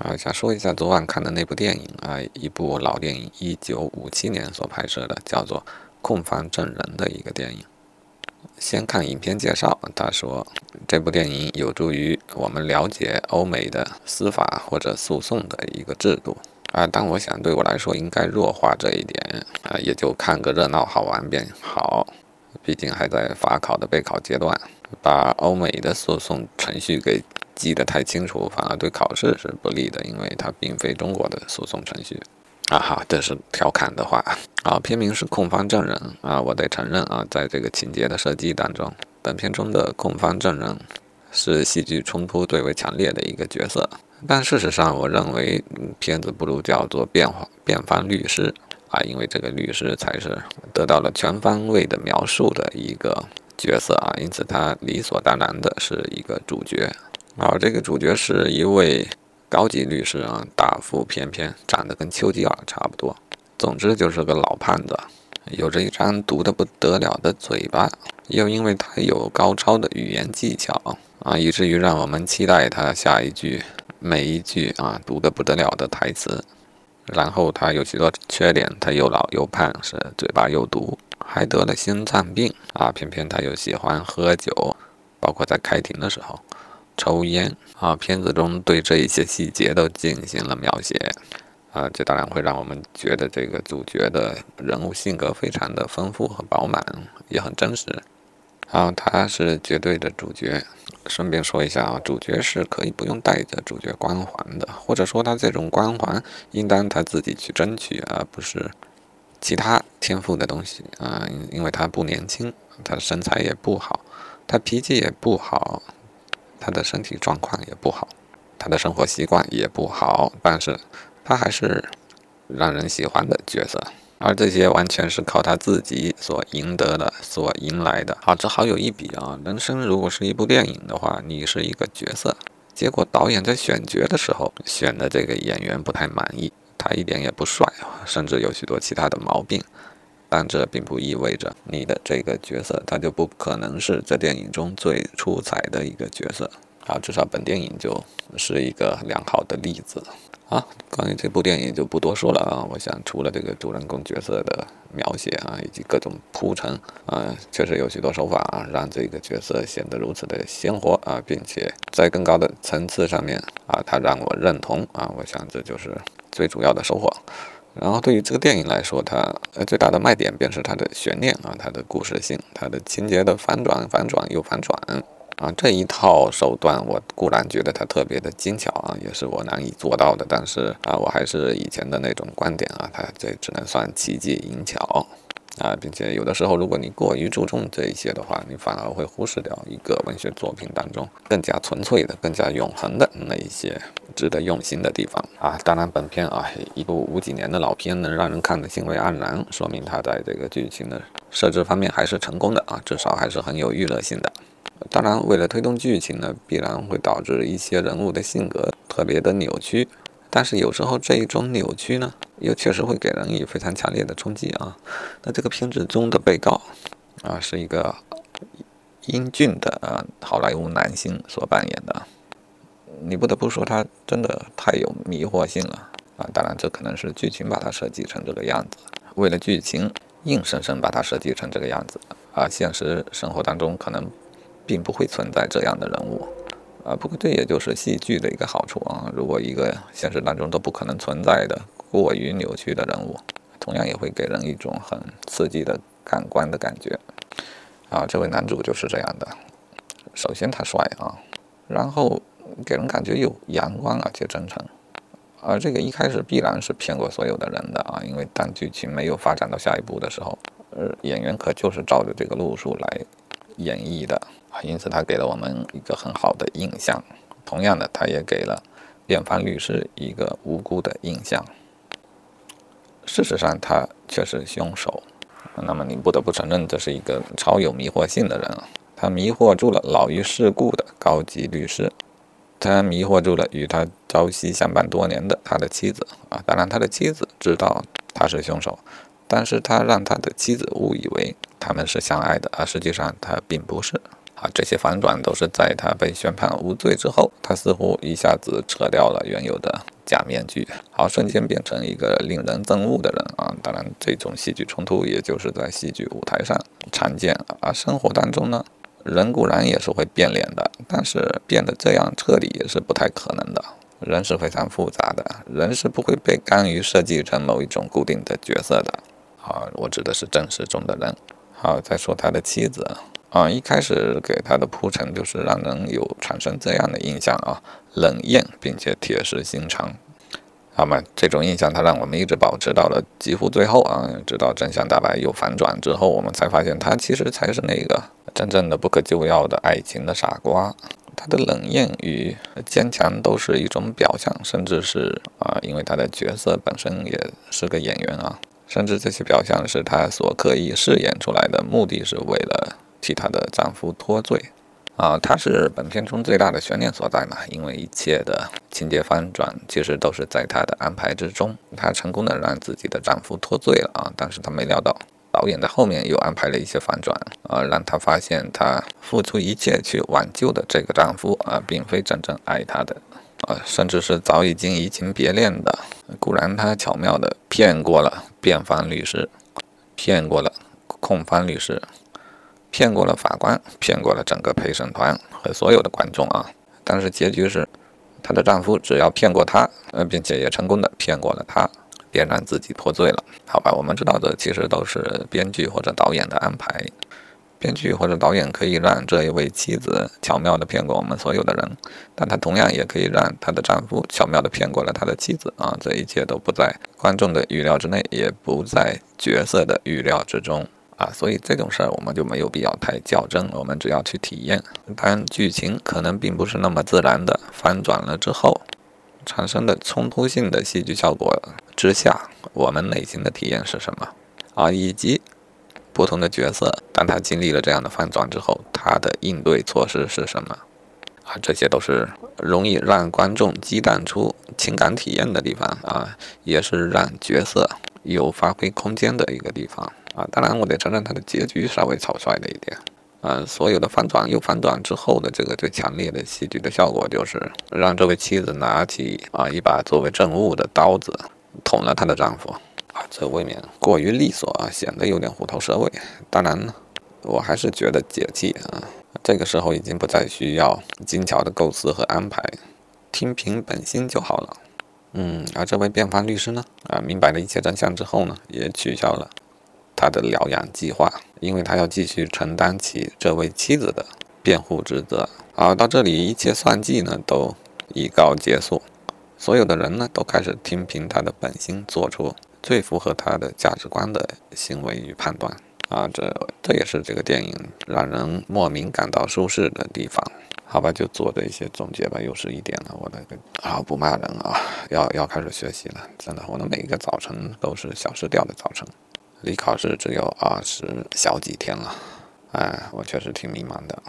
啊，想说一下昨晚看的那部电影啊，一部老电影，一九五七年所拍摄的，叫做《控方证人》的一个电影。先看影片介绍，他说这部电影有助于我们了解欧美的司法或者诉讼的一个制度啊。但我想对我来说应该弱化这一点啊，也就看个热闹好玩便好。毕竟还在法考的备考阶段，把欧美的诉讼程序给。记得太清楚，反而对考试是不利的，因为它并非中国的诉讼程序。啊哈，这是调侃的话。啊，片名是控方证人啊，我得承认啊，在这个情节的设计当中，本片中的控方证人是戏剧冲突最为强烈的一个角色。但事实上，我认为片子不如叫做辩辩方律师啊，因为这个律师才是得到了全方位的描述的一个角色啊，因此他理所当然的是一个主角。啊这个主角是一位高级律师啊，大腹翩翩，长得跟丘吉尔差不多。总之就是个老胖子，有着一张毒得不得了的嘴巴，又因为他有高超的语言技巧啊，以至于让我们期待他下一句每一句啊毒得不得了的台词。然后他有许多缺点，他又老又胖，是嘴巴又毒，还得了心脏病啊。偏偏他又喜欢喝酒，包括在开庭的时候。抽烟啊，片子中对这一些细节都进行了描写啊，这当然会让我们觉得这个主角的人物性格非常的丰富和饱满，也很真实。啊，他是绝对的主角。顺便说一下啊，主角是可以不用带着主角光环的，或者说他这种光环应当他自己去争取，而不是其他天赋的东西啊，因为他不年轻，他身材也不好，他脾气也不好。他的身体状况也不好，他的生活习惯也不好，但是他还是让人喜欢的角色，而这些完全是靠他自己所赢得的、所赢来的。好，这好有一比啊！人生如果是一部电影的话，你是一个角色，结果导演在选角的时候选的这个演员不太满意，他一点也不帅，甚至有许多其他的毛病。但这并不意味着你的这个角色他就不可能是这电影中最出彩的一个角色啊，至少本电影就是一个良好的例子啊。关于这部电影就不多说了啊。我想除了这个主人公角色的描写啊，以及各种铺陈啊，确实有许多手法啊，让这个角色显得如此的鲜活啊，并且在更高的层次上面啊，他让我认同啊。我想这就是最主要的收获。然后对于这个电影来说，它呃最大的卖点便是它的悬念啊，它的故事性，它的情节的反转，反转又反转啊，这一套手段我固然觉得它特别的精巧啊，也是我难以做到的，但是啊，我还是以前的那种观点啊，它这只能算奇技淫巧。啊，并且有的时候，如果你过于注重这一些的话，你反而会忽视掉一个文学作品当中更加纯粹的、更加永恒的那一些值得用心的地方啊。当然，本片啊，一部五几年的老片，能让人看得兴味盎然，说明它在这个剧情的设置方面还是成功的啊，至少还是很有娱乐性的。当然，为了推动剧情呢，必然会导致一些人物的性格特别的扭曲。但是有时候这一种扭曲呢，又确实会给人以非常强烈的冲击啊。那这个片子中的被告啊，是一个英俊的好莱坞男星所扮演的，你不得不说他真的太有迷惑性了啊。当然，这可能是剧情把他设计成这个样子，为了剧情硬生生把他设计成这个样子啊。现实生活当中可能并不会存在这样的人物。啊，不过这也就是戏剧的一个好处啊。如果一个现实当中都不可能存在的过于扭曲的人物，同样也会给人一种很刺激的感官的感觉。啊，这位男主就是这样的。首先他帅啊，然后给人感觉有阳光而且真诚。而这个一开始必然是骗过所有的人的啊，因为当剧情没有发展到下一步的时候，呃，演员可就是照着这个路数来演绎的。啊，因此他给了我们一个很好的印象。同样的，他也给了辩方律师一个无辜的印象。事实上，他却是凶手。那么，你不得不承认，这是一个超有迷惑性的人啊！他迷惑住了老于世故的高级律师，他迷惑住了与他朝夕相伴多年的他的妻子啊！当然，他的妻子知道他是凶手，但是他让他的妻子误以为他们是相爱的，而实际上他并不是。啊，这些反转都是在他被宣判无罪之后，他似乎一下子扯掉了原有的假面具，好，瞬间变成一个令人憎恶的人啊！当然，这种戏剧冲突也就是在戏剧舞台上常见啊，生活当中呢，人固然也是会变脸的，但是变得这样彻底也是不太可能的。人是非常复杂的，人是不会被甘于设计成某一种固定的角色的。好，我指的是正史中的人。好，再说他的妻子。啊，一开始给他的铺陈就是让人有产生这样的印象啊，冷艳并且铁石心肠。那么这种印象他让我们一直保持到了几乎最后啊，直到真相大白又反转之后，我们才发现他其实才是那个真正的不可救药的爱情的傻瓜。他的冷艳与坚强都是一种表象，甚至是啊，因为他的角色本身也是个演员啊，甚至这些表象是她所刻意饰演出来的，目的是为了。替她的丈夫脱罪，啊，她是本片中最大的悬念所在嘛？因为一切的情节翻转其实都是在她的安排之中，她成功的让自己的丈夫脱罪了啊！但是她没料到，导演在后面又安排了一些反转，啊，让她发现她付出一切去挽救的这个丈夫啊，并非真正爱她的，啊，甚至是早已经移情别恋的。固然她巧妙的骗过了辩方律师，骗过了控方律师。骗过了法官，骗过了整个陪审团和所有的观众啊！但是结局是，她的丈夫只要骗过她，呃，并且也成功的骗过了她，便让自己脱罪了。好吧，我们知道的其实都是编剧或者导演的安排。编剧或者导演可以让这一位妻子巧妙的骗过我们所有的人，但他同样也可以让她的丈夫巧妙的骗过了他的妻子啊！这一切都不在观众的预料之内，也不在角色的预料之中。啊，所以这种事儿我们就没有必要太较真，我们只要去体验。当剧情可能并不是那么自然的翻转了之后，产生的冲突性的戏剧效果之下，我们内心的体验是什么？啊，以及不同的角色，当他经历了这样的反转之后，他的应对措施是什么？啊，这些都是容易让观众激荡出情感体验的地方啊，也是让角色有发挥空间的一个地方。啊，当然，我得承认他的结局稍微草率了一点。啊，所有的反转又反转之后的这个最强烈的戏剧的效果，就是让这位妻子拿起啊一把作为证物的刀子，捅了她的丈夫。啊，这未免过于利索啊，显得有点虎头蛇尾。当然呢，我还是觉得解气啊。这个时候已经不再需要精巧的构思和安排，听凭本心就好了。嗯，而这位辩方律师呢，啊，明白了一切真相之后呢，也取消了。他的疗养计划，因为他要继续承担起这位妻子的辩护职责。啊，到这里一切算计呢都已告结束，所有的人呢都开始听凭他的本心，做出最符合他的价值观的行为与判断。啊，这这也是这个电影让人莫名感到舒适的地方。好吧，就做的一些总结吧，又是一点了。我的啊，不骂人啊，要要开始学习了。真的，我的每一个早晨都是小时调的早晨。离考试只有二十小几天了，哎，我确实挺迷茫的。